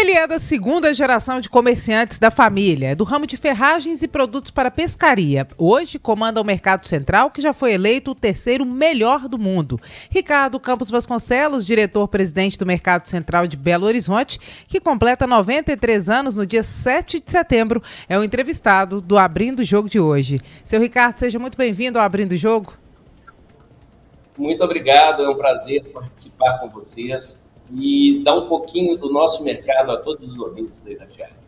Ele é da segunda geração de comerciantes da família, é do ramo de ferragens e produtos para pescaria. Hoje comanda o Mercado Central, que já foi eleito o terceiro melhor do mundo. Ricardo Campos Vasconcelos, diretor-presidente do Mercado Central de Belo Horizonte, que completa 93 anos no dia 7 de setembro, é o entrevistado do Abrindo o Jogo de hoje. Seu Ricardo, seja muito bem-vindo ao Abrindo o Jogo. Muito obrigado, é um prazer participar com vocês e dar um pouquinho do nosso mercado a todos os ouvintes da Itatiaia.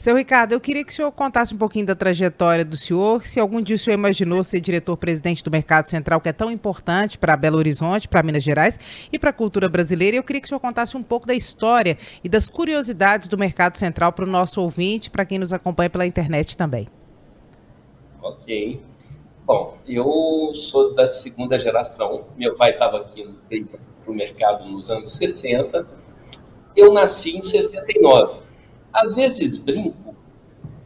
Seu Ricardo, eu queria que o senhor contasse um pouquinho da trajetória do senhor, se algum dia o senhor imaginou ser diretor-presidente do Mercado Central, que é tão importante para Belo Horizonte, para Minas Gerais e para a cultura brasileira. Eu queria que o senhor contasse um pouco da história e das curiosidades do Mercado Central para o nosso ouvinte, para quem nos acompanha pela internet também. Ok. Bom, eu sou da segunda geração. Meu pai estava aqui no para o mercado nos anos 60. Eu nasci em 69. Às vezes brinco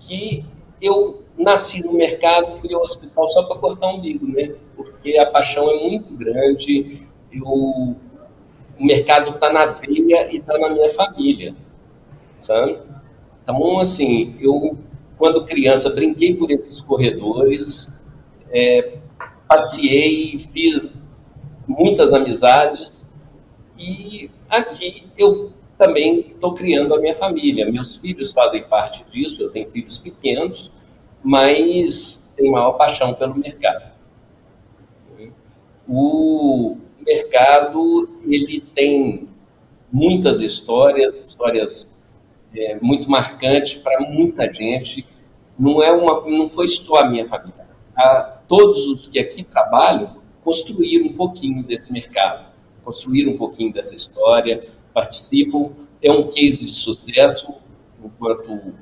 que eu nasci no mercado, fui ao hospital só para cortar um umbigo, né? Porque a paixão é muito grande, eu, o mercado está na veia e está na minha família, sabe? Então, assim, eu, quando criança, brinquei por esses corredores, é, passei, fiz muitas amizades, e aqui eu também estou criando a minha família. Meus filhos fazem parte disso, eu tenho filhos pequenos, mas tenho maior paixão pelo mercado. O mercado ele tem muitas histórias, histórias é, muito marcantes para muita gente. Não é uma, não foi só a minha família. A, todos os que aqui trabalham construíram um pouquinho desse mercado construir um pouquinho dessa história, participam. É um case de sucesso enquanto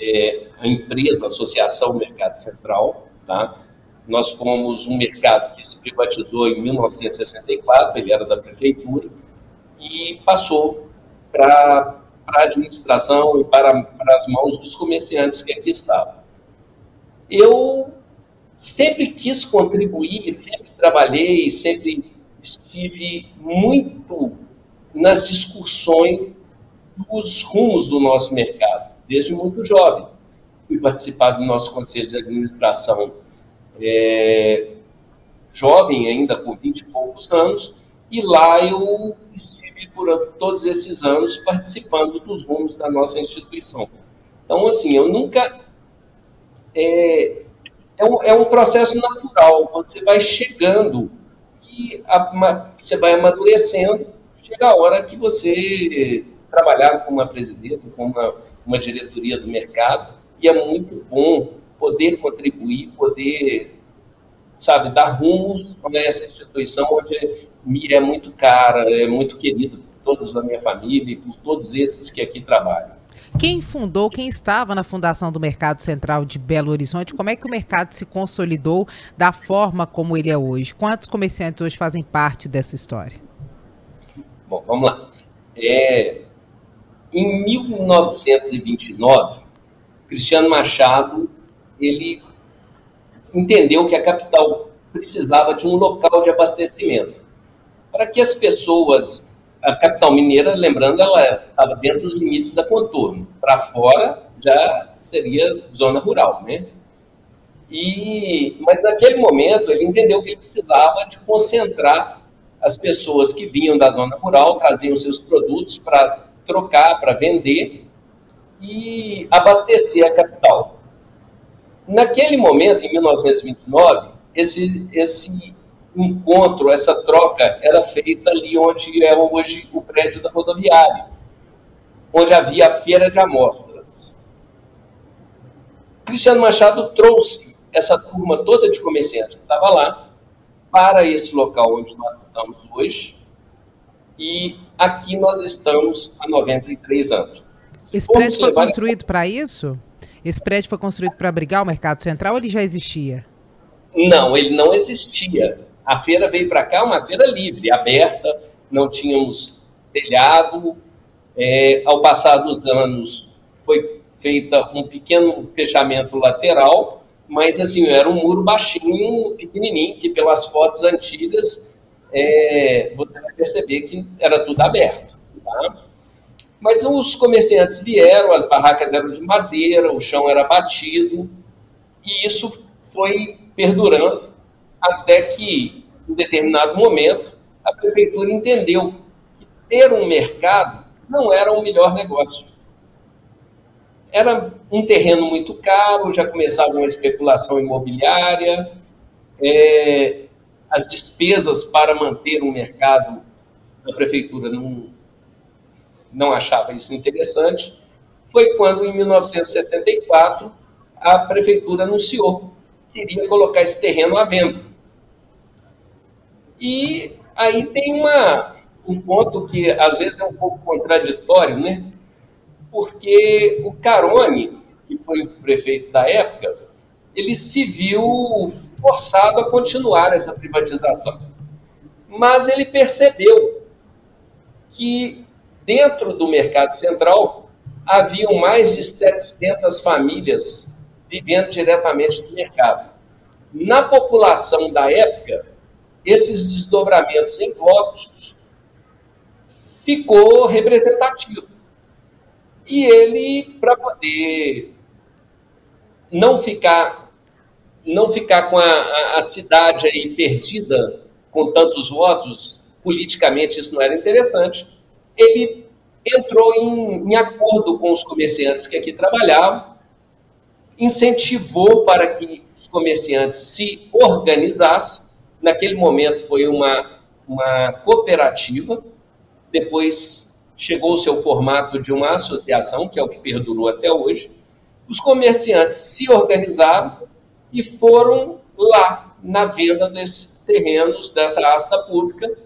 é, a empresa, a associação Mercado Central, tá? Nós fomos um mercado que se privatizou em 1964, ele era da prefeitura, e passou para a administração e para, para as mãos dos comerciantes que aqui estavam. Eu sempre quis contribuir, sempre trabalhei, sempre estive muito nas discussões dos rumos do nosso mercado, desde muito jovem. Fui participar do nosso conselho de administração é, jovem, ainda com 20 e poucos anos, e lá eu estive por todos esses anos participando dos rumos da nossa instituição. Então, assim, eu nunca. É, é, um, é um processo natural, você vai chegando e você vai amadurecendo, chega a hora que você trabalhar com uma presidência, com uma, uma diretoria do mercado, e é muito bom poder contribuir, poder, sabe, dar rumos a essa instituição onde me é muito cara, é muito querida por todos da minha família e por todos esses que aqui trabalham. Quem fundou, quem estava na fundação do Mercado Central de Belo Horizonte, como é que o mercado se consolidou da forma como ele é hoje? Quantos comerciantes hoje fazem parte dessa história? Bom, vamos lá. É, em 1929, Cristiano Machado ele entendeu que a capital precisava de um local de abastecimento para que as pessoas a capital mineira, lembrando, ela estava dentro dos limites da contorno. Para fora já seria zona rural, né? E, mas naquele momento ele entendeu que ele precisava de concentrar as pessoas que vinham da zona rural, traziam seus produtos para trocar, para vender e abastecer a capital. Naquele momento, em 1929, esse, esse encontro, essa troca era feita ali onde é hoje o prédio da rodoviária, onde havia a feira de amostras. Cristiano Machado trouxe essa turma toda de comerciantes que estava lá para esse local onde nós estamos hoje. E aqui nós estamos há 93 anos. Esse prédio foi construído para isso? Esse prédio foi construído para abrigar o Mercado Central ou ele já existia? Não, ele não existia. A feira veio para cá, uma feira livre, aberta, não tínhamos telhado. É, ao passar dos anos, foi feita um pequeno fechamento lateral mas assim, era um muro baixinho, pequenininho, que pelas fotos antigas é, você vai perceber que era tudo aberto. Tá? Mas os comerciantes vieram, as barracas eram de madeira, o chão era batido, e isso foi perdurando até que, em determinado momento, a prefeitura entendeu que ter um mercado não era o melhor negócio. Era um terreno muito caro, já começava uma especulação imobiliária, é, as despesas para manter um mercado, a prefeitura não, não achava isso interessante. Foi quando, em 1964, a prefeitura anunciou que iria colocar esse terreno à venda. E aí tem uma, um ponto que às vezes é um pouco contraditório, né? Porque o Carone, que foi o prefeito da época, ele se viu forçado a continuar essa privatização. Mas ele percebeu que dentro do mercado central haviam mais de 700 famílias vivendo diretamente do mercado. Na população da época, esses desdobramentos em blocos ficou representativo. E ele, para poder não ficar não ficar com a, a, cidade aí perdida com tantos votos, politicamente isso não era interessante, ele entrou em, em acordo com os comerciantes que aqui trabalhavam, incentivou para que os comerciantes se organizassem Naquele momento foi uma, uma cooperativa, depois chegou o seu formato de uma associação, que é o que perdurou até hoje. Os comerciantes se organizaram e foram lá na venda desses terrenos, dessa asta pública.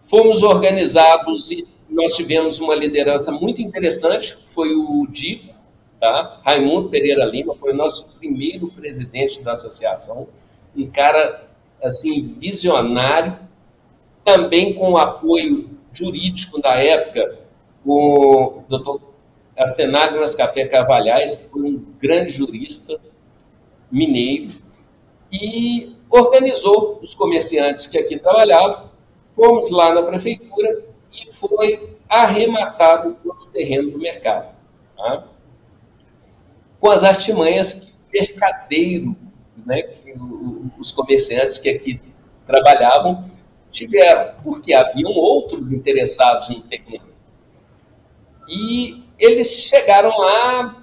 Fomos organizados e nós tivemos uma liderança muito interessante, foi o Dico, tá? Raimundo Pereira Lima, foi o nosso primeiro presidente da associação, um cara assim, visionário, também com o apoio jurídico da época, o doutor Artenagras Café Carvalhais, que foi um grande jurista mineiro, e organizou os comerciantes que aqui trabalhavam. Fomos lá na prefeitura e foi arrematado todo o terreno do mercado. Tá? Com as artimanhas que mercadeiro né, que os comerciantes que aqui trabalhavam tiveram, porque haviam outros interessados no terreno. E eles chegaram lá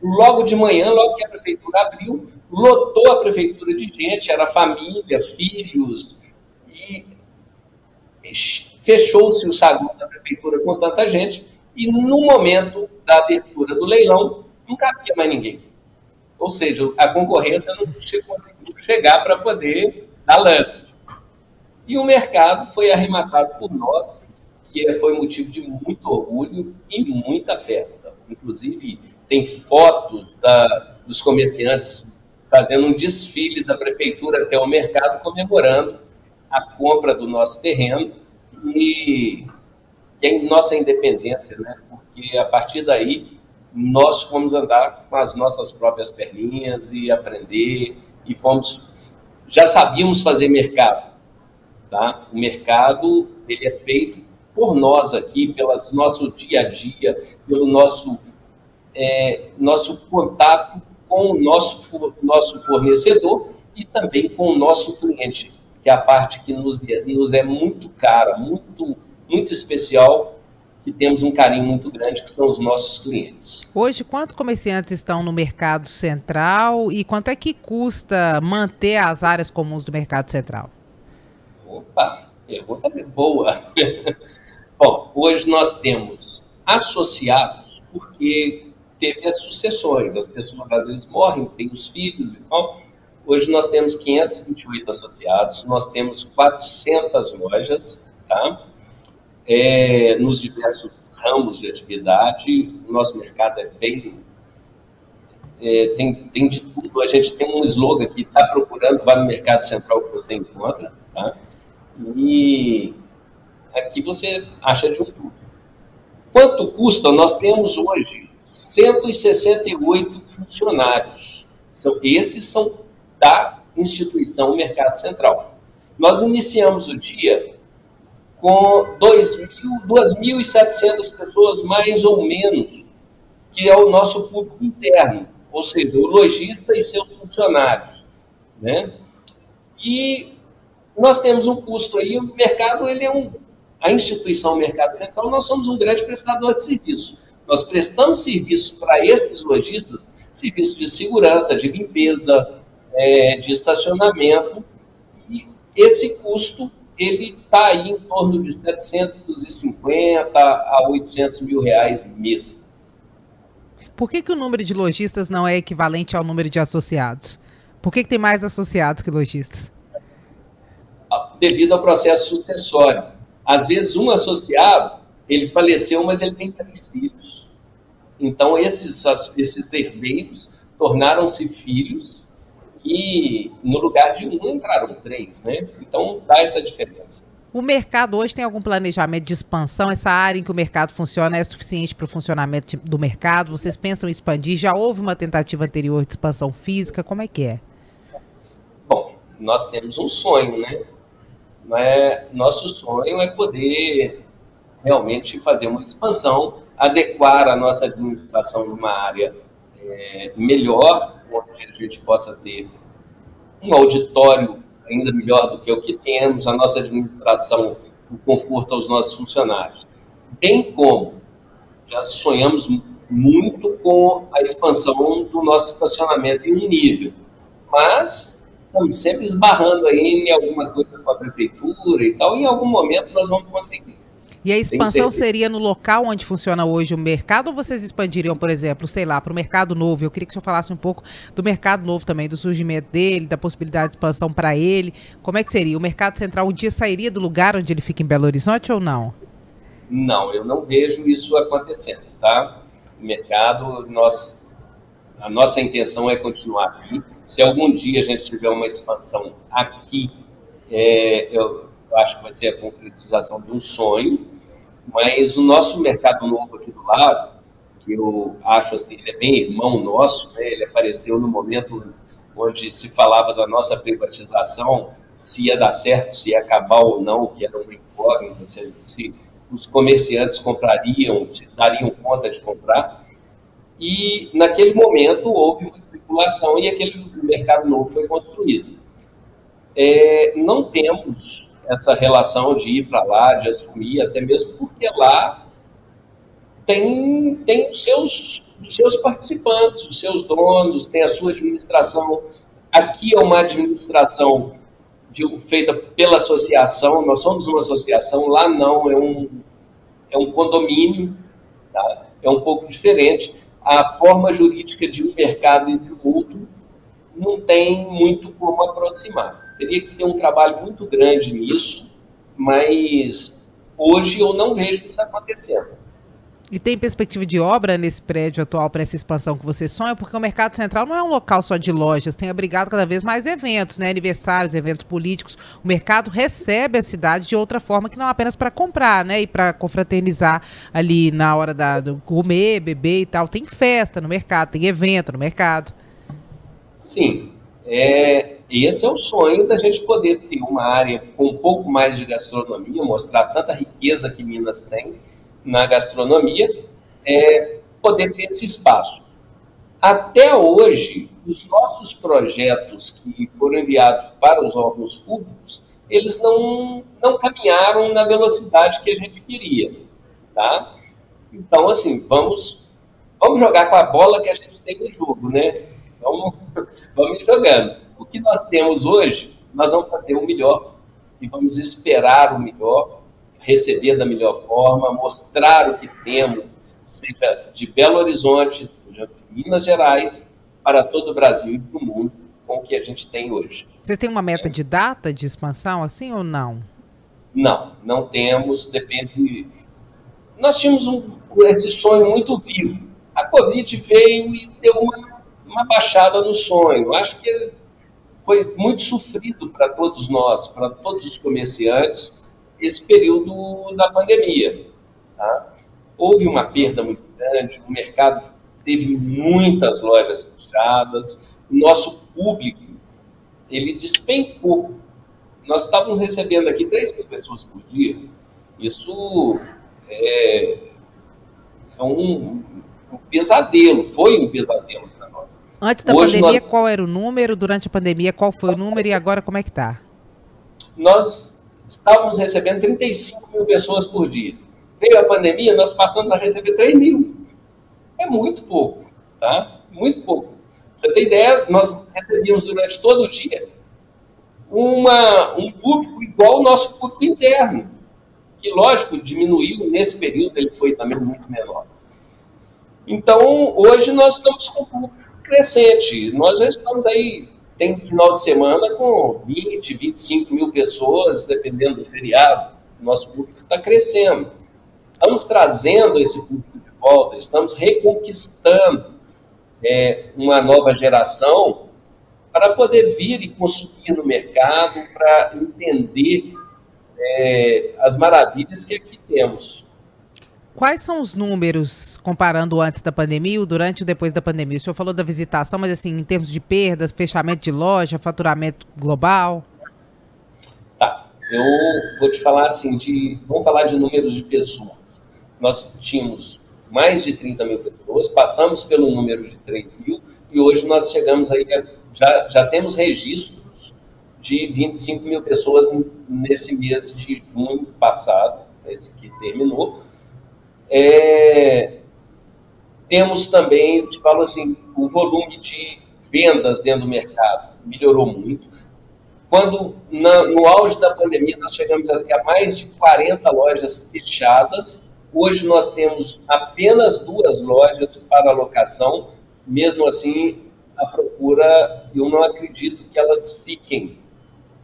logo de manhã, logo que a prefeitura abriu, lotou a prefeitura de gente, era família, filhos, e fechou-se o saguão da prefeitura com tanta gente, e no momento da abertura do leilão, não cabia mais ninguém. Ou seja, a concorrência não conseguiu chegar para poder dar lance. E o mercado foi arrematado por nós, que foi motivo de muito orgulho e muita festa. Inclusive, tem fotos da, dos comerciantes fazendo um desfile da prefeitura até o mercado comemorando a compra do nosso terreno e, e a nossa independência, né? Porque a partir daí nós fomos andar com as nossas próprias perninhas e aprender e fomos já sabíamos fazer mercado, tá? O mercado ele é feito por nós aqui, pelo nosso dia a dia, pelo nosso é, nosso contato com o nosso nosso fornecedor e também com o nosso cliente, que é a parte que nos, nos é muito cara, muito muito especial que temos um carinho muito grande, que são os nossos clientes. Hoje, quantos comerciantes estão no mercado central e quanto é que custa manter as áreas comuns do mercado central? Opa, pergunta boa. Bom, hoje nós temos associados, porque teve as sucessões, as pessoas às vezes morrem, têm os filhos e tal. Hoje nós temos 528 associados, nós temos 400 lojas, tá? É, nos diversos ramos de atividade. O nosso mercado é bem. É, tem, tem de tudo. A gente tem um slogan que está procurando, vai no mercado central que você encontra. Tá? E aqui você acha de um tudo. Quanto custa? Nós temos hoje 168 funcionários. São, esses são da instituição Mercado Central. Nós iniciamos o dia com 2.700 pessoas, mais ou menos, que é o nosso público interno, ou seja, o lojista e seus funcionários. Né? E nós temos um custo aí, o mercado, ele é um, a instituição Mercado Central, nós somos um grande prestador de serviço. Nós prestamos serviço para esses lojistas, serviço de segurança, de limpeza, é, de estacionamento, e esse custo ele está aí em torno de 750 a 800 mil reais mês. Por que, que o número de lojistas não é equivalente ao número de associados? Por que, que tem mais associados que lojistas? Ah, devido ao processo sucessório. Às vezes, um associado, ele faleceu, mas ele tem três filhos. Então, esses, esses herdeiros tornaram-se filhos e no lugar de um entraram três, né? Então, dá essa diferença. O mercado hoje tem algum planejamento de expansão? Essa área em que o mercado funciona é suficiente para o funcionamento do mercado? Vocês pensam em expandir? Já houve uma tentativa anterior de expansão física? Como é que é? Bom, nós temos um sonho, né? É, nosso sonho é poder realmente fazer uma expansão, adequar a nossa administração numa área é, melhor, onde a gente possa ter um auditório ainda melhor do que o que temos, a nossa administração, o conforto aos nossos funcionários. Bem como já sonhamos muito com a expansão do nosso estacionamento em um nível, mas estamos sempre esbarrando aí em alguma coisa com a prefeitura e tal, e em algum momento nós vamos conseguir. E a expansão seria no local onde funciona hoje o mercado ou vocês expandiriam, por exemplo, sei lá, para o mercado novo? Eu queria que o senhor falasse um pouco do mercado novo também, do surgimento dele, da possibilidade de expansão para ele. Como é que seria? O mercado central um dia sairia do lugar onde ele fica em Belo Horizonte ou não? Não, eu não vejo isso acontecendo, tá? O mercado, nós, a nossa intenção é continuar aqui. Se algum dia a gente tiver uma expansão aqui, é, eu, eu acho que vai ser a concretização de um sonho, mas o nosso mercado novo aqui do lado, que eu acho assim, ele é bem irmão nosso, né? ele apareceu no momento onde se falava da nossa privatização, se ia dar certo, se ia acabar ou não, que era uma incógnita, se, se os comerciantes comprariam, se dariam conta de comprar. E naquele momento houve uma especulação e aquele mercado novo foi construído. É, não temos essa relação de ir para lá, de assumir, até mesmo porque lá tem, tem os, seus, os seus participantes, os seus donos, tem a sua administração. Aqui é uma administração de, feita pela associação, nós somos uma associação, lá não, é um, é um condomínio, tá? é um pouco diferente. A forma jurídica de um mercado e de outro não tem muito como aproximar. Teria que ter um trabalho muito grande nisso, mas hoje eu não vejo isso acontecendo. E tem perspectiva de obra nesse prédio atual para essa expansão que você sonha? Porque o Mercado Central não é um local só de lojas, tem abrigado cada vez mais eventos, né? aniversários, eventos políticos. O mercado recebe a cidade de outra forma que não apenas para comprar, né? E para confraternizar ali na hora da, do comer, beber e tal. Tem festa no mercado, tem evento no mercado. Sim, é, esse é o sonho da gente poder ter uma área com um pouco mais de gastronomia, mostrar tanta riqueza que Minas tem na gastronomia, é, poder ter esse espaço. Até hoje, os nossos projetos que foram enviados para os órgãos públicos, eles não, não caminharam na velocidade que a gente queria, tá? Então, assim, vamos, vamos jogar com a bola que a gente tem no jogo, né? Vamos, vamos jogando. O que nós temos hoje, nós vamos fazer o melhor e vamos esperar o melhor, receber da melhor forma, mostrar o que temos, seja de Belo Horizonte, seja de Minas Gerais, para todo o Brasil e para o mundo, com o que a gente tem hoje. Vocês têm uma meta de data de expansão, assim ou não? Não, não temos, depende. Nós tínhamos um, esse sonho muito vivo. A Covid veio e deu uma uma baixada no sonho. Acho que foi muito sofrido para todos nós, para todos os comerciantes, esse período da pandemia. Tá? Houve uma perda muito grande, o mercado teve muitas lojas fechadas, o nosso público, ele despencou. Nós estávamos recebendo aqui 3 mil pessoas por dia. Isso é, é um, um, pesadelo, foi um pesadelo. Antes da Hoje pandemia, nós... qual era o número? Durante a pandemia, qual foi o número? E agora, como é que está? Nós estávamos recebendo 35 mil pessoas por dia. Veio a pandemia, nós passamos a receber 3 mil. É muito pouco, tá? Muito pouco. Você tem ideia, nós recebíamos durante todo o dia uma, um público igual ao nosso público interno, que, lógico, diminuiu nesse período, ele foi também muito menor. Então, hoje nós estamos com um público crescente. Nós já estamos aí, tem final de semana com 20, 25 mil pessoas, dependendo do feriado. Nosso público está crescendo. Estamos trazendo esse público de volta, estamos reconquistando é, uma nova geração para poder vir e consumir no mercado, para entender é, as maravilhas que aqui temos. Quais são os números comparando antes da pandemia ou durante e depois da pandemia? O senhor falou da visitação, mas assim, em termos de perdas, fechamento de loja, faturamento global? Tá, eu vou te falar assim, de, vamos falar de números de pessoas. Nós tínhamos mais de 30 mil pessoas, passamos pelo número de 3 mil e hoje nós chegamos aí, já, já temos registros de 25 mil pessoas nesse mês de junho passado, esse que terminou. É, temos também, te falo assim, o volume de vendas dentro do mercado melhorou muito. Quando, na, no auge da pandemia, nós chegamos a mais de 40 lojas fechadas, Hoje nós temos apenas duas lojas para locação, mesmo assim, a procura, eu não acredito que elas fiquem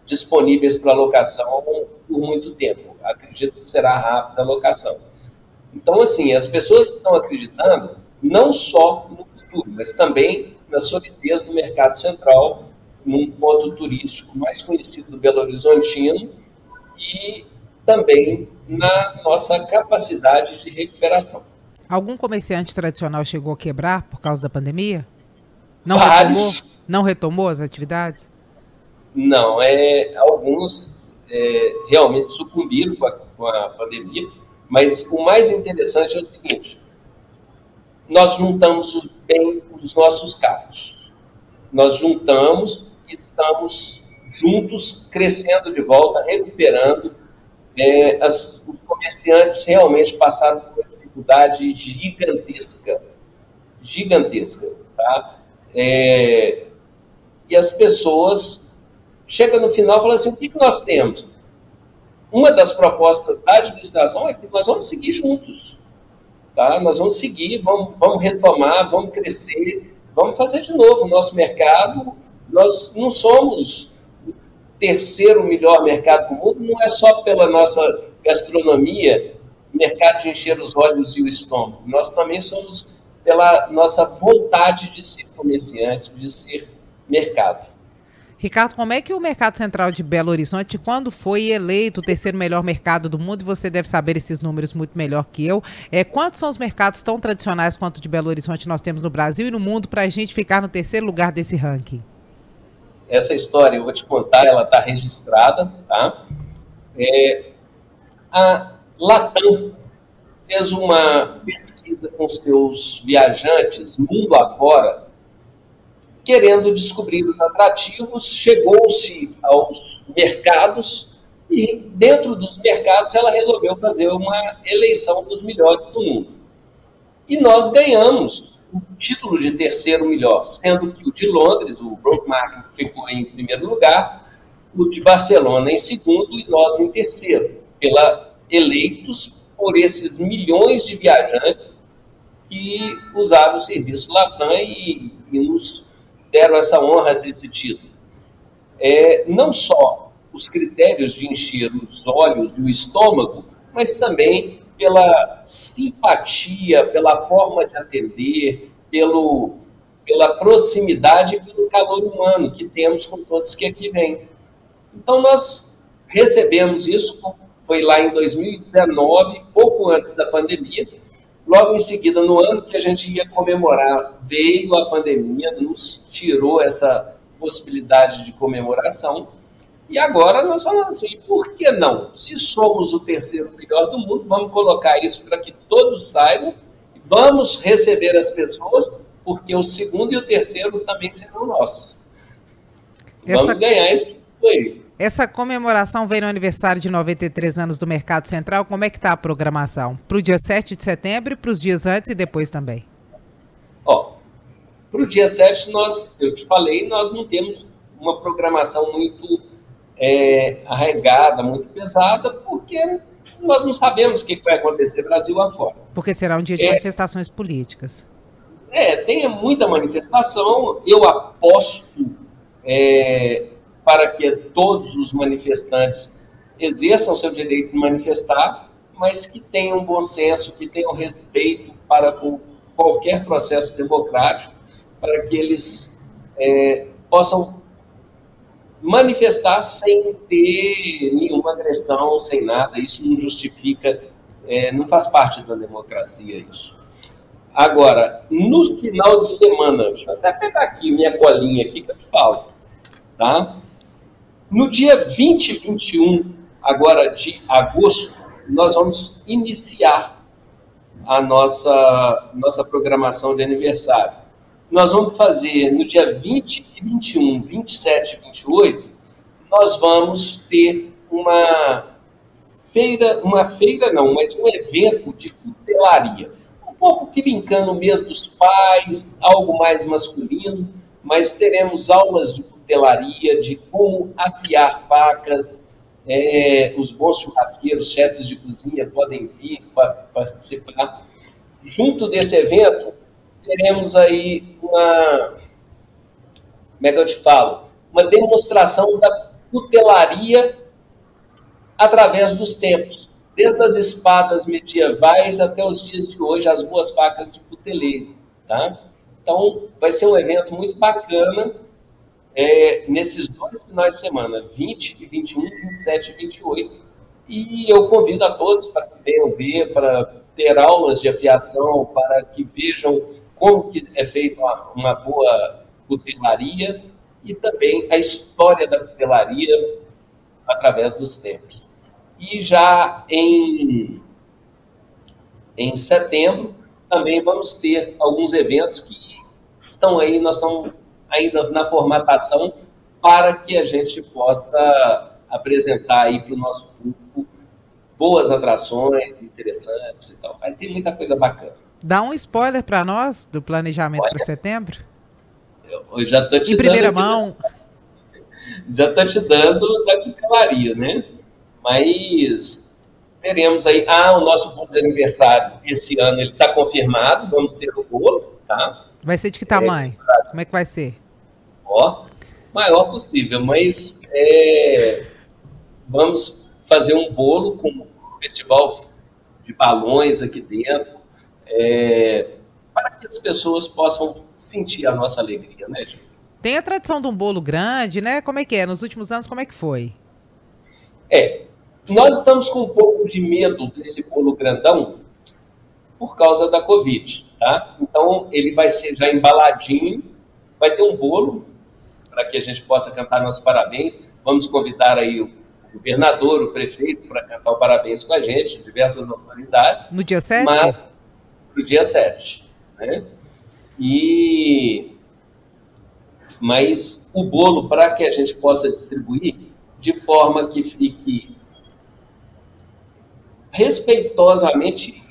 disponíveis para locação por muito tempo. Acredito que será rápida a locação. Então, assim, as pessoas estão acreditando não só no futuro, mas também na solidez do mercado central, num ponto turístico mais conhecido do Belo Horizontino e também na nossa capacidade de recuperação. Algum comerciante tradicional chegou a quebrar por causa da pandemia? Não retomou, não retomou as atividades? Não, é, alguns é, realmente sucumbiram com a, com a pandemia, mas o mais interessante é o seguinte: nós juntamos os bem os nossos carros. Nós juntamos e estamos juntos, crescendo de volta, recuperando é, as, os comerciantes realmente passaram por uma dificuldade gigantesca, gigantesca, tá? É, e as pessoas chegam no final e falam assim, o que, que nós temos? Uma das propostas da administração é que nós vamos seguir juntos, tá? Nós vamos seguir, vamos, vamos retomar, vamos crescer, vamos fazer de novo o nosso mercado. Nós não somos terceiro melhor mercado do mundo não é só pela nossa gastronomia, mercado de encher os olhos e o estômago. Nós também somos pela nossa vontade de ser comerciante, de ser mercado. Ricardo, como é que o Mercado Central de Belo Horizonte, quando foi eleito o terceiro melhor mercado do mundo, você deve saber esses números muito melhor que eu, é, quantos são os mercados tão tradicionais quanto de Belo Horizonte nós temos no Brasil e no mundo para a gente ficar no terceiro lugar desse ranking? essa história eu vou te contar, ela está registrada, tá? É, a Latam fez uma pesquisa com seus viajantes mundo afora, querendo descobrir os atrativos, chegou-se aos mercados e dentro dos mercados ela resolveu fazer uma eleição dos melhores do mundo. E nós ganhamos o título de terceiro melhor, sendo que o de Londres, o Brockmark, ficou em primeiro lugar, o de Barcelona em segundo e nós em terceiro, pela, eleitos por esses milhões de viajantes que usaram o serviço Latam e, e nos deram essa honra desse título. É, não só os critérios de encher os olhos e o estômago, mas também pela simpatia, pela forma de atender, pelo, pela proximidade e pelo calor humano que temos com todos que aqui vêm. Então, nós recebemos isso, foi lá em 2019, pouco antes da pandemia, Logo em seguida, no ano que a gente ia comemorar, veio a pandemia, nos tirou essa possibilidade de comemoração. E agora nós falamos assim, por que não? Se somos o terceiro melhor do mundo, vamos colocar isso para que todos saibam, vamos receber as pessoas, porque o segundo e o terceiro também serão nossos. Vamos Essa... ganhar esse aí. Essa comemoração vem no aniversário de 93 anos do Mercado Central. Como é que está a programação? Para o dia 7 de setembro e para os dias antes e depois também? Ó, para o dia 7, nós, eu te falei, nós não temos uma programação muito é, arregada, muito pesada, porque nós não sabemos o que vai acontecer Brasil afora. Porque será um dia de é, manifestações políticas. É, tem muita manifestação. Eu aposto é, para que todos os manifestantes exerçam seu direito de manifestar, mas que tenham bom senso, que tenham respeito para qualquer processo democrático, para que eles é, possam manifestar sem ter nenhuma agressão, sem nada. Isso não justifica, é, não faz parte da democracia isso. Agora, no final de semana, deixa eu até pegar aqui minha colinha aqui que eu te falo, tá? No dia 20 e 21, agora de agosto, nós vamos iniciar a nossa, nossa programação de aniversário. Nós vamos fazer no dia 20 e 21, 27 e 28, nós vamos ter uma feira, uma feira não, mas um evento de cutelaria. Um pouco que linkando o mês dos pais, algo mais masculino, mas teremos aulas de cutelaria, de como afiar facas. É, os bons churrasqueiros, chefes de cozinha podem vir para participar. Junto desse evento, teremos aí uma, como é que eu te falo? Uma demonstração da cutelaria através dos tempos, desde as espadas medievais até os dias de hoje, as boas facas de cuteleiro, tá? Então, vai ser um evento muito bacana é, nesses dois finais de semana, 20 e 21, 27 e 28. E eu convido a todos para que venham ver, para ter aulas de afiação, para que vejam como que é feita uma, uma boa cutelaria e também a história da cutelaria através dos tempos. E já em, em setembro também vamos ter alguns eventos que estão aí, nós estamos ainda na formatação para que a gente possa apresentar aí para o nosso público boas atrações interessantes e tal. Vai ter muita coisa bacana. Dá um spoiler para nós do planejamento para setembro? Eu, já estou te em primeira mão. já estou te dando da cutelaria, né? Mas teremos aí. Ah, o nosso bolo de aniversário esse ano ele está confirmado. Vamos ter o bolo, tá? Vai ser de que tamanho? É, Como é que vai ser? Ó, maior possível, mas é, vamos fazer um bolo com um festival de balões aqui dentro, é, para que as pessoas possam sentir a nossa alegria, né, gente? Tem a tradição de um bolo grande, né? Como é que é? Nos últimos anos, como é que foi? É, nós estamos com um pouco de medo desse bolo grandão por causa da Covid, tá? Então, ele vai ser já embaladinho, vai ter um bolo para que a gente possa cantar nossos parabéns. Vamos convidar aí o governador, o prefeito, para cantar o parabéns com a gente, diversas autoridades. No dia 7? Mas, no dia 7, né? E... Mas o bolo, para que a gente possa distribuir de forma que fique respeitosamente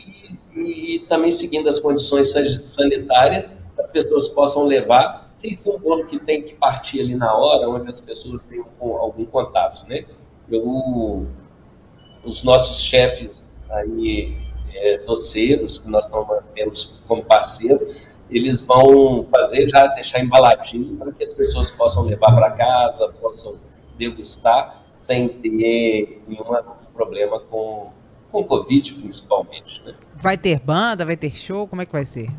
e, e, também seguindo as condições sanitárias, as pessoas possam levar, sem ser um bolo que tem que partir ali na hora, onde as pessoas têm algum contato, né? Eu, os nossos chefes aí, é, doceiros, que nós temos como parceiro, eles vão fazer, já deixar embaladinho para que as pessoas possam levar para casa, possam degustar, sem ter nenhum problema com com Covid principalmente. Né? Vai ter banda, vai ter show, como é que vai ser?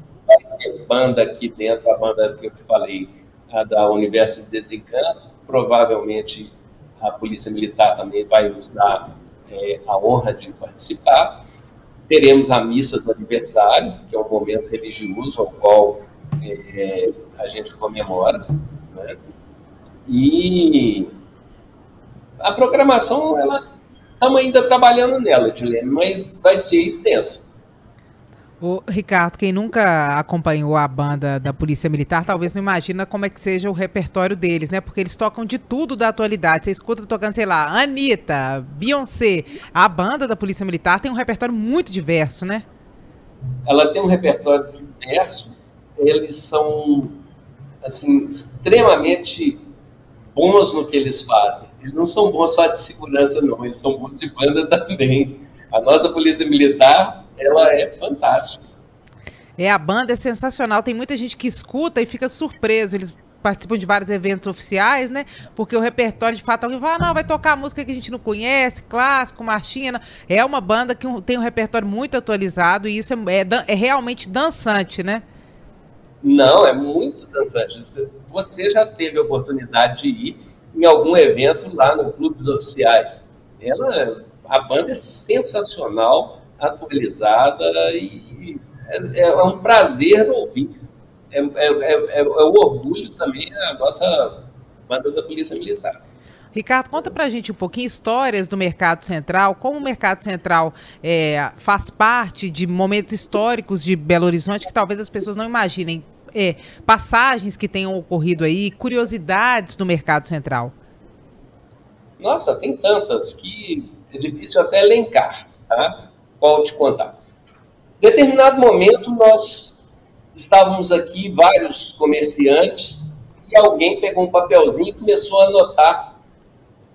Banda aqui dentro, a banda que eu te falei, a da Universo de Desencanto, provavelmente a Polícia Militar também vai nos dar é, a honra de participar. teremos a missa do aniversário, que é um momento religioso ao qual é, a gente comemora. Né? E a programação, ela estamos ainda trabalhando nela, Dilene, mas vai ser extensa. O Ricardo, quem nunca acompanhou a banda da Polícia Militar, talvez não imagina como é que seja o repertório deles, né? Porque eles tocam de tudo da atualidade. Você escuta tocando, sei lá, Anitta, Beyoncé. A banda da Polícia Militar tem um repertório muito diverso, né? Ela tem um repertório diverso. Eles são, assim, extremamente bons no que eles fazem. Eles não são bons só de segurança, não. Eles são bons de banda também. A nossa Polícia Militar ela é fantástica. É, a banda é sensacional. Tem muita gente que escuta e fica surpreso. Eles participam de vários eventos oficiais, né? Porque o repertório, de fato, alguém fala, ah, não, vai tocar música que a gente não conhece, clássico, marchinha. É uma banda que tem um repertório muito atualizado e isso é, é, é realmente dançante, né? Não, é muito dançante. Você já teve a oportunidade de ir em algum evento lá no Clubes Oficiais. Ela, a banda é sensacional atualizada e é, é um prazer ouvir. É, é, é, é, o orgulho também da nossa banda da Polícia Militar. Ricardo, conta pra gente um pouquinho histórias do Mercado Central, como o Mercado Central é, faz parte de momentos históricos de Belo Horizonte que talvez as pessoas não imaginem. É, passagens que tenham ocorrido aí, curiosidades do Mercado Central. Nossa, tem tantas que é difícil até elencar, tá? Qual te contar. Determinado momento, nós estávamos aqui, vários comerciantes, e alguém pegou um papelzinho e começou a anotar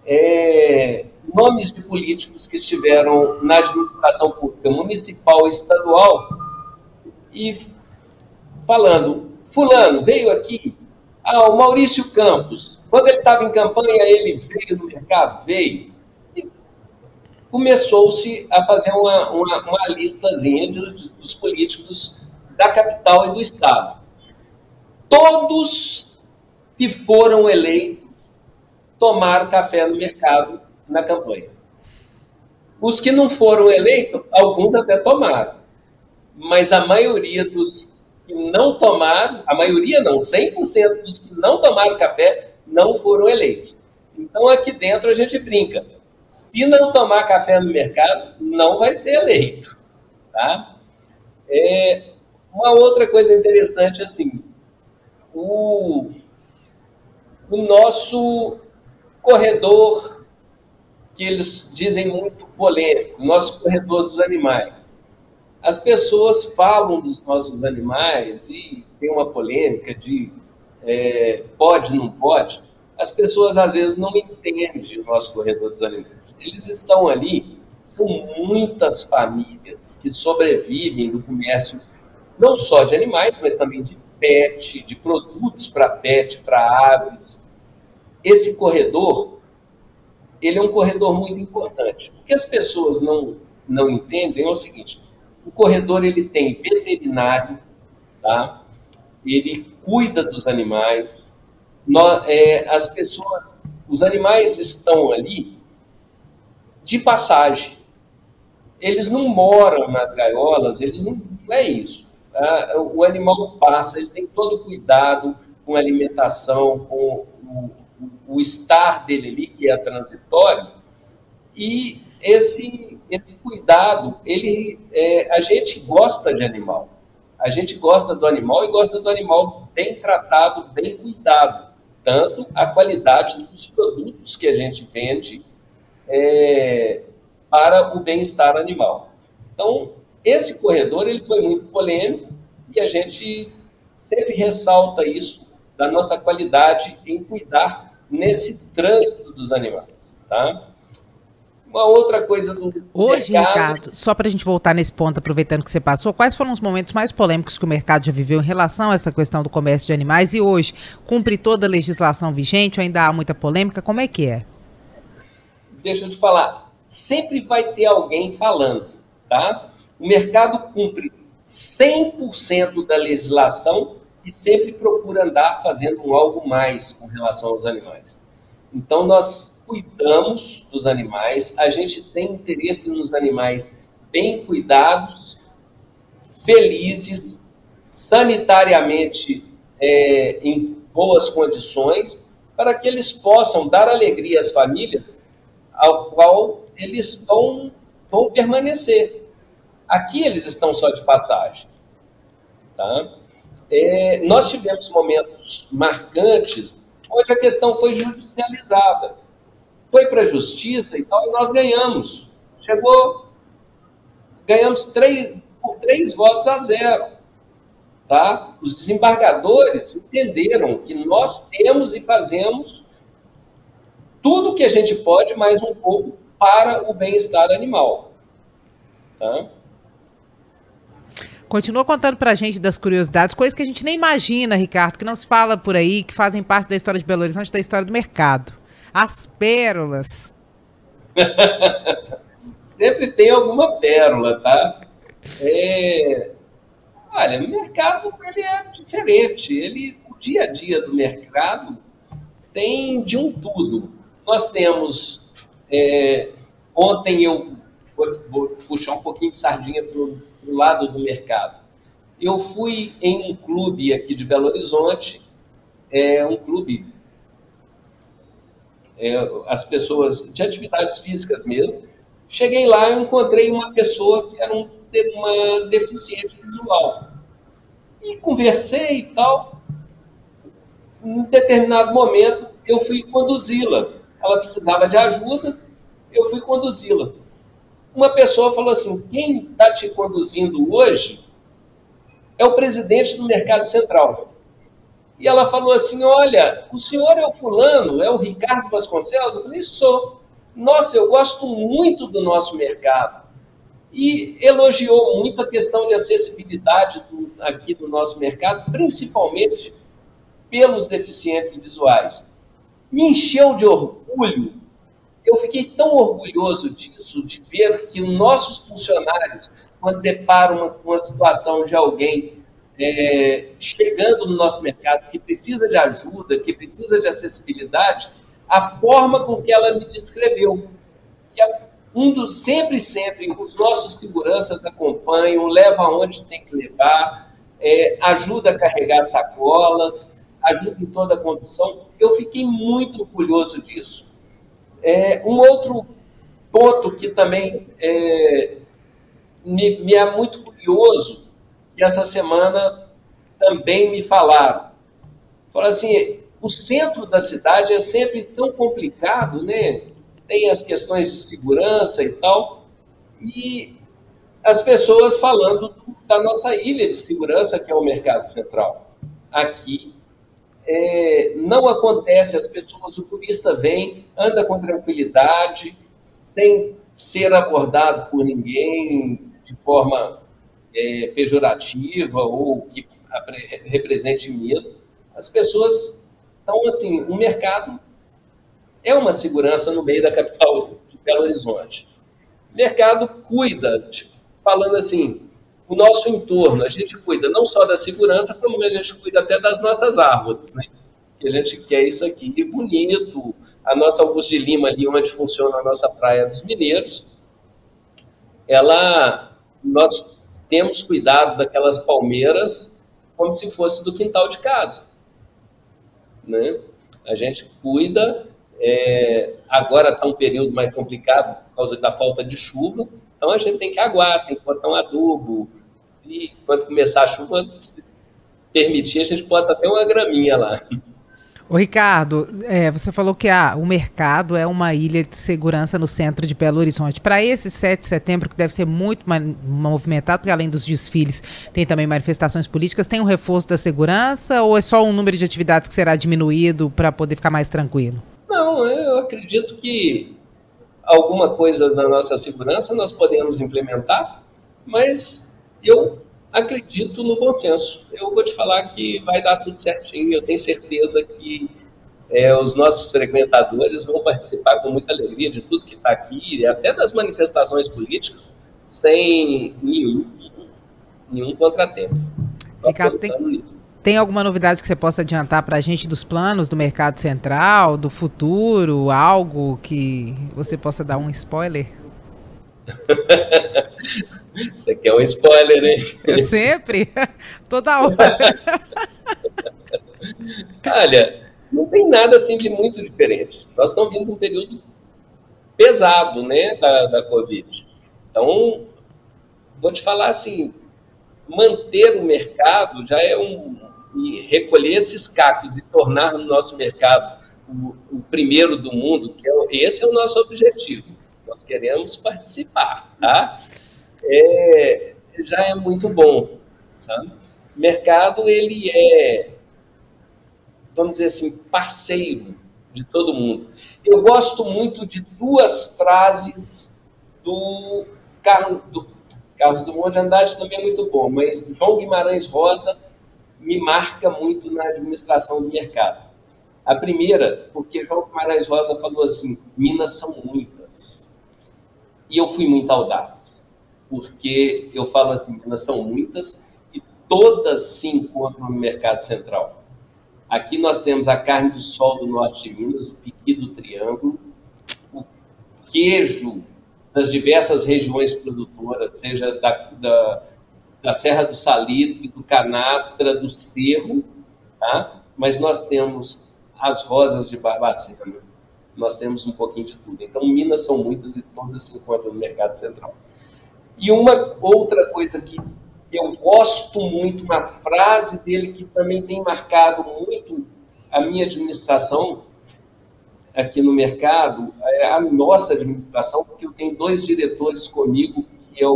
é, nomes de políticos que estiveram na administração pública municipal e estadual e falando, fulano veio aqui, ah, o Maurício Campos, quando ele estava em campanha, ele veio no mercado? Veio começou-se a fazer uma, uma, uma listazinha de, dos políticos da capital e do estado. Todos que foram eleitos tomaram café no mercado na campanha. Os que não foram eleitos, alguns até tomaram, mas a maioria dos que não tomaram, a maioria não, 100% dos que não tomaram café não foram eleitos. Então aqui dentro a gente brinca se não tomar café no mercado, não vai ser eleito. Tá? É, uma outra coisa interessante, assim, o, o nosso corredor, que eles dizem muito polêmico, nosso corredor dos animais. As pessoas falam dos nossos animais e tem uma polêmica de é, pode, não pode as pessoas às vezes não entendem o nosso corredor dos alimentos. Eles estão ali, são muitas famílias que sobrevivem do comércio não só de animais, mas também de pet, de produtos para pet, para aves. Esse corredor, ele é um corredor muito importante. O que as pessoas não, não entendem é o seguinte, o corredor ele tem veterinário, tá? ele cuida dos animais, nós, é, as pessoas, os animais estão ali de passagem. Eles não moram nas gaiolas, eles não, não é isso. Tá? O animal passa, ele tem todo cuidado com a alimentação, com o, o, o estar dele ali, que é transitório, e esse, esse cuidado, ele, é, a gente gosta de animal. A gente gosta do animal e gosta do animal bem tratado, bem cuidado tanto a qualidade dos produtos que a gente vende é, para o bem-estar animal. Então, esse corredor ele foi muito polêmico e a gente sempre ressalta isso da nossa qualidade em cuidar nesse trânsito dos animais, tá? Uma outra coisa do Hoje, mercado... Ricardo, só para a gente voltar nesse ponto, aproveitando que você passou, quais foram os momentos mais polêmicos que o mercado já viveu em relação a essa questão do comércio de animais e hoje cumpre toda a legislação vigente ou ainda há muita polêmica? Como é que é? Deixa eu te falar, sempre vai ter alguém falando, tá? O mercado cumpre 100% da legislação e sempre procura andar fazendo algo mais com relação aos animais. Então, nós cuidamos dos animais, a gente tem interesse nos animais bem cuidados, felizes, sanitariamente é, em boas condições, para que eles possam dar alegria às famílias, ao qual eles vão, vão permanecer. Aqui eles estão só de passagem. Tá? É, nós tivemos momentos marcantes onde a questão foi judicializada. Foi para a justiça e tal, e nós ganhamos. Chegou, ganhamos três, por três votos a zero. Tá? Os desembargadores entenderam que nós temos e fazemos tudo o que a gente pode, mais um pouco, para o bem-estar animal. Tá? Continua contando pra gente das curiosidades, coisas que a gente nem imagina, Ricardo, que não se fala por aí, que fazem parte da história de Belo Horizonte, da história do mercado. As pérolas. Sempre tem alguma pérola, tá? É... Olha, o mercado ele é diferente. Ele, o dia a dia do mercado tem de um tudo. Nós temos. É... Ontem eu vou, puxar um pouquinho de sardinha para do lado do mercado. Eu fui em um clube aqui de Belo Horizonte, é um clube, é, as pessoas de atividades físicas mesmo. Cheguei lá e encontrei uma pessoa que era um, uma deficiente visual. E conversei e tal. Em determinado momento, eu fui conduzi-la. Ela precisava de ajuda, eu fui conduzi-la uma pessoa falou assim: quem está te conduzindo hoje é o presidente do Mercado Central. E ela falou assim: olha, o senhor é o fulano, é o Ricardo Vasconcelos? Eu falei: sou. Nossa, eu gosto muito do nosso mercado. E elogiou muito a questão de acessibilidade do, aqui do nosso mercado, principalmente pelos deficientes visuais. Me encheu de orgulho eu fiquei tão orgulhoso disso, de ver que nossos funcionários, quando deparam com uma situação de alguém é, chegando no nosso mercado que precisa de ajuda, que precisa de acessibilidade, a forma com que ela me descreveu. Que é um dos, sempre, sempre, os nossos seguranças acompanham, levam aonde tem que levar, é, ajuda a carregar sacolas, ajuda em toda a condução. Eu fiquei muito orgulhoso disso. É, um outro ponto que também é, me, me é muito curioso, que essa semana também me falaram. Falaram assim, o centro da cidade é sempre tão complicado, né? Tem as questões de segurança e tal, e as pessoas falando da nossa ilha de segurança, que é o Mercado Central. Aqui é, não acontece, as pessoas, o turista vem, anda com tranquilidade, sem ser abordado por ninguém de forma é, pejorativa ou que represente medo. As pessoas estão assim, o mercado é uma segurança no meio da capital de Belo Horizonte. O mercado cuida, falando assim, o nosso entorno. A gente cuida não só da segurança, como a gente cuida até das nossas árvores, né? Que a gente quer isso aqui bonito. A nossa Augusto de Lima, ali onde funciona a nossa Praia dos Mineiros, ela, nós temos cuidado daquelas palmeiras como se fosse do quintal de casa. Né? A gente cuida, é, agora está um período mais complicado por causa da falta de chuva, então a gente tem que aguar, tem que botar um adubo, e quando começar a chuva, se permitir, a gente bota até uma graminha lá. Ô Ricardo, é, você falou que ah, o mercado é uma ilha de segurança no centro de Belo Horizonte. Para esse 7 de setembro, que deve ser muito movimentado, porque além dos desfiles, tem também manifestações políticas, tem um reforço da segurança ou é só um número de atividades que será diminuído para poder ficar mais tranquilo? Não, eu acredito que alguma coisa da nossa segurança nós podemos implementar, mas eu acredito no bom senso. Eu vou te falar que vai dar tudo certinho. Eu tenho certeza que é, os nossos frequentadores vão participar com muita alegria de tudo que está aqui, até das manifestações políticas, sem nenhum, nenhum contratempo. Ricardo, tem, tem alguma novidade que você possa adiantar para a gente dos planos do mercado central, do futuro, algo que você possa dar um spoiler? Isso aqui é um spoiler, hein? Sempre, toda hora. Olha, não tem nada assim de muito diferente. Nós estamos vindo de um período pesado, né, da, da Covid. Então, vou te falar assim, manter o mercado já é um e recolher esses cacos e tornar o nosso mercado o, o primeiro do mundo, que é, esse é o nosso objetivo. Nós queremos participar, tá? É, já é muito bom, sabe? O mercado, ele é, vamos dizer assim, parceiro de todo mundo. Eu gosto muito de duas frases do Carlos, do Carlos Drummond de Andrade também é muito bom, mas João Guimarães Rosa me marca muito na administração do mercado. A primeira, porque João Guimarães Rosa falou assim: Minas são muitas. E eu fui muito audaz, porque eu falo assim: Minas são muitas e todas se encontram no mercado central. Aqui nós temos a carne de sol do norte de Minas, o piqui do triângulo, o queijo das diversas regiões produtoras, seja da, da, da Serra do Salitre, do Canastra, do Cerro, tá? mas nós temos as rosas de Barbacena. Nós temos um pouquinho de tudo. Então, Minas são muitas e todas se encontram no mercado central. E uma outra coisa que eu gosto muito, uma frase dele que também tem marcado muito a minha administração aqui no mercado, é a nossa administração, porque eu tenho dois diretores comigo, que é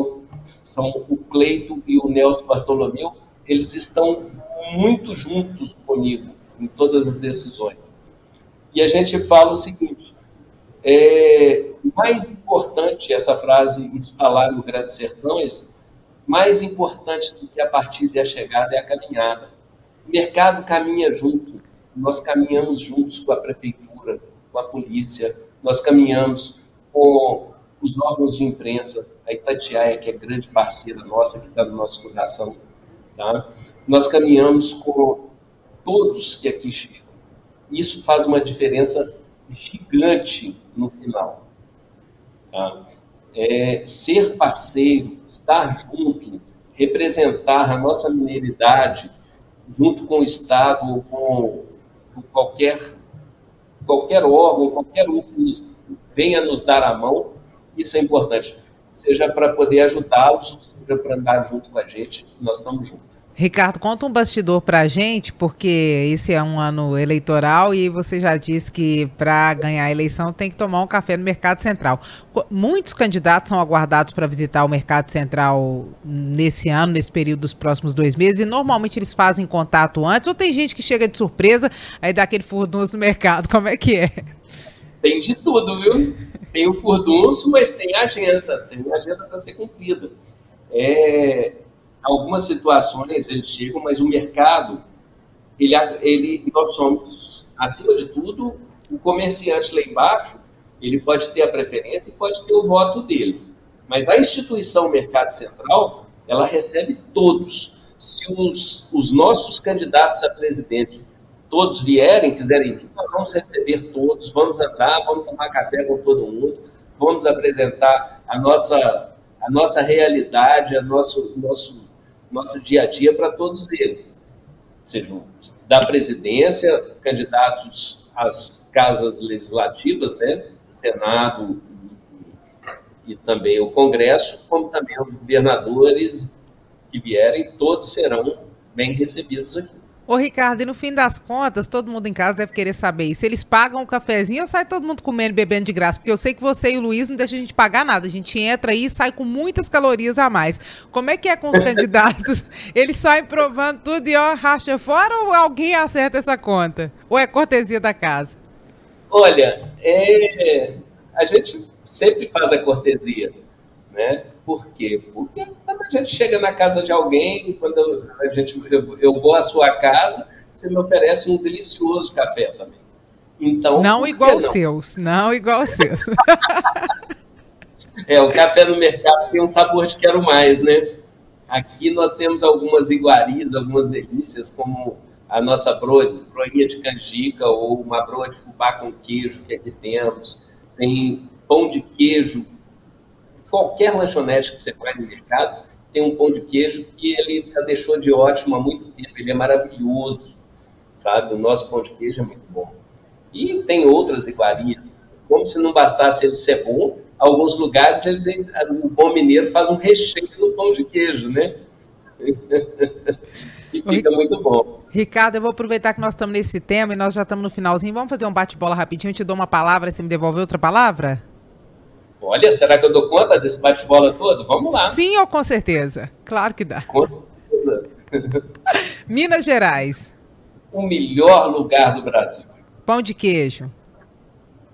são o Cleito e o Nelson Bartolomeu, eles estão muito juntos comigo em todas as decisões. E a gente fala o seguinte: é, mais importante, essa frase instalar no Grande Sertão, é mais importante do que a partida e a chegada é a caminhada. O mercado caminha junto, nós caminhamos juntos com a prefeitura, com a polícia, nós caminhamos com os órgãos de imprensa, a Itatiaia, que é grande parceira nossa, que está no nosso coração, tá? nós caminhamos com todos que aqui chegam. Isso faz uma diferença gigante no final. Tá? É, ser parceiro, estar junto, representar a nossa mineridade junto com o Estado ou com, com qualquer, qualquer órgão, qualquer um que nos, venha nos dar a mão, isso é importante. Seja para poder ajudá-los, seja para andar junto com a gente, nós estamos juntos. Ricardo, conta um bastidor para a gente, porque esse é um ano eleitoral e você já disse que para ganhar a eleição tem que tomar um café no Mercado Central. Muitos candidatos são aguardados para visitar o Mercado Central nesse ano, nesse período dos próximos dois meses, e normalmente eles fazem contato antes, ou tem gente que chega de surpresa, aí dá aquele furdunço no mercado. Como é que é? Tem de tudo, viu? Tem o furdunço, mas tem agenda, tem agenda para ser cumprida. É, algumas situações eles chegam, mas o mercado, ele, ele, nós somos, acima de tudo, o comerciante lá embaixo, ele pode ter a preferência e pode ter o voto dele. Mas a instituição Mercado Central, ela recebe todos. Se os, os nossos candidatos a presidente todos vierem, quiserem vir, nós vamos receber todos, vamos entrar, vamos tomar café com todo mundo, vamos apresentar a nossa, a nossa realidade, a nosso, nosso nosso dia a dia para todos eles, sejam da presidência, candidatos às casas legislativas, né, Senado e, e também o Congresso, como também os governadores que vierem, todos serão bem recebidos aqui. Ô Ricardo, e no fim das contas, todo mundo em casa deve querer saber se eles pagam o cafezinho ou sai todo mundo comendo e bebendo de graça? Porque eu sei que você e o Luiz não deixam a gente pagar nada. A gente entra aí e sai com muitas calorias a mais. Como é que é com os candidatos? Eles saem provando tudo e ó, racha fora ou alguém acerta essa conta? Ou é cortesia da casa? Olha, é... a gente sempre faz a cortesia, né? Por quê? Porque quando a gente chega na casa de alguém, quando a gente, eu, eu vou à sua casa, você me oferece um delicioso café também. Então, não igual os seus, não igual os seus. é, o café no mercado tem um sabor de quero mais, né? Aqui nós temos algumas iguarias, algumas delícias, como a nossa broa, broinha de canjica ou uma broa de fubá com queijo que aqui temos. Tem pão de queijo qualquer lanchonete que você vai no mercado tem um pão de queijo que ele já deixou de ótimo há muito tempo, ele é maravilhoso, sabe? O nosso pão de queijo é muito bom. E tem outras iguarias. Como se não bastasse ele ser bom, alguns lugares eles, o bom mineiro faz um recheio no pão de queijo, né? que fica muito bom. Ricardo, eu vou aproveitar que nós estamos nesse tema e nós já estamos no finalzinho. Vamos fazer um bate-bola rapidinho. Eu te dou uma palavra e você me devolve outra palavra? Olha, será que eu dou conta desse bate-bola todo? Vamos lá. Sim ou com certeza? Claro que dá. Com certeza. Minas Gerais. O melhor lugar do Brasil. Pão de queijo.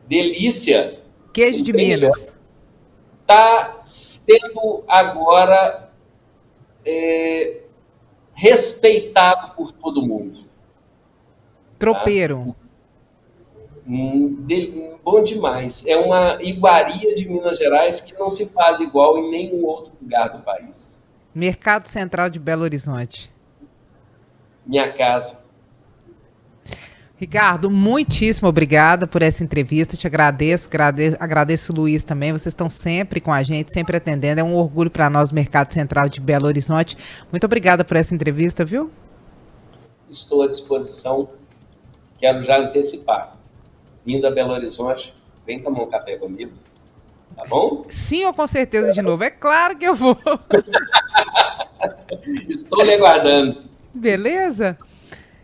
Delícia. Queijo de Minas. Está sendo agora é, respeitado por todo mundo. Tropeiro. Tá? Hum, bom demais. É uma iguaria de Minas Gerais que não se faz igual em nenhum outro lugar do país. Mercado Central de Belo Horizonte. Minha casa. Ricardo, muitíssimo obrigada por essa entrevista. Te agradeço, agradeço, agradeço o Luiz também. Vocês estão sempre com a gente, sempre atendendo. É um orgulho para nós, Mercado Central de Belo Horizonte. Muito obrigada por essa entrevista, viu? Estou à disposição. Quero já antecipar. Vindo a Belo Horizonte, vem tomar um café comigo. Tá bom? Sim, ou com certeza de novo. É claro que eu vou. Estou lhe aguardando. Beleza?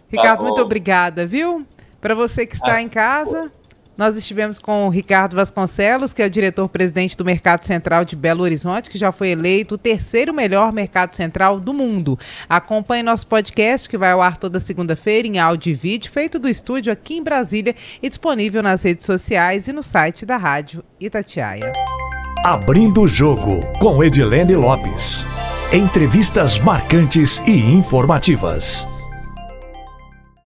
Ricardo, tá muito obrigada, viu? Para você que está em casa, nós estivemos com o Ricardo Vasconcelos, que é o diretor-presidente do Mercado Central de Belo Horizonte, que já foi eleito o terceiro melhor mercado central do mundo. Acompanhe nosso podcast, que vai ao ar toda segunda-feira em áudio e vídeo, feito do estúdio aqui em Brasília e disponível nas redes sociais e no site da Rádio Itatiaia. Abrindo o jogo com Edilene Lopes. Entrevistas marcantes e informativas.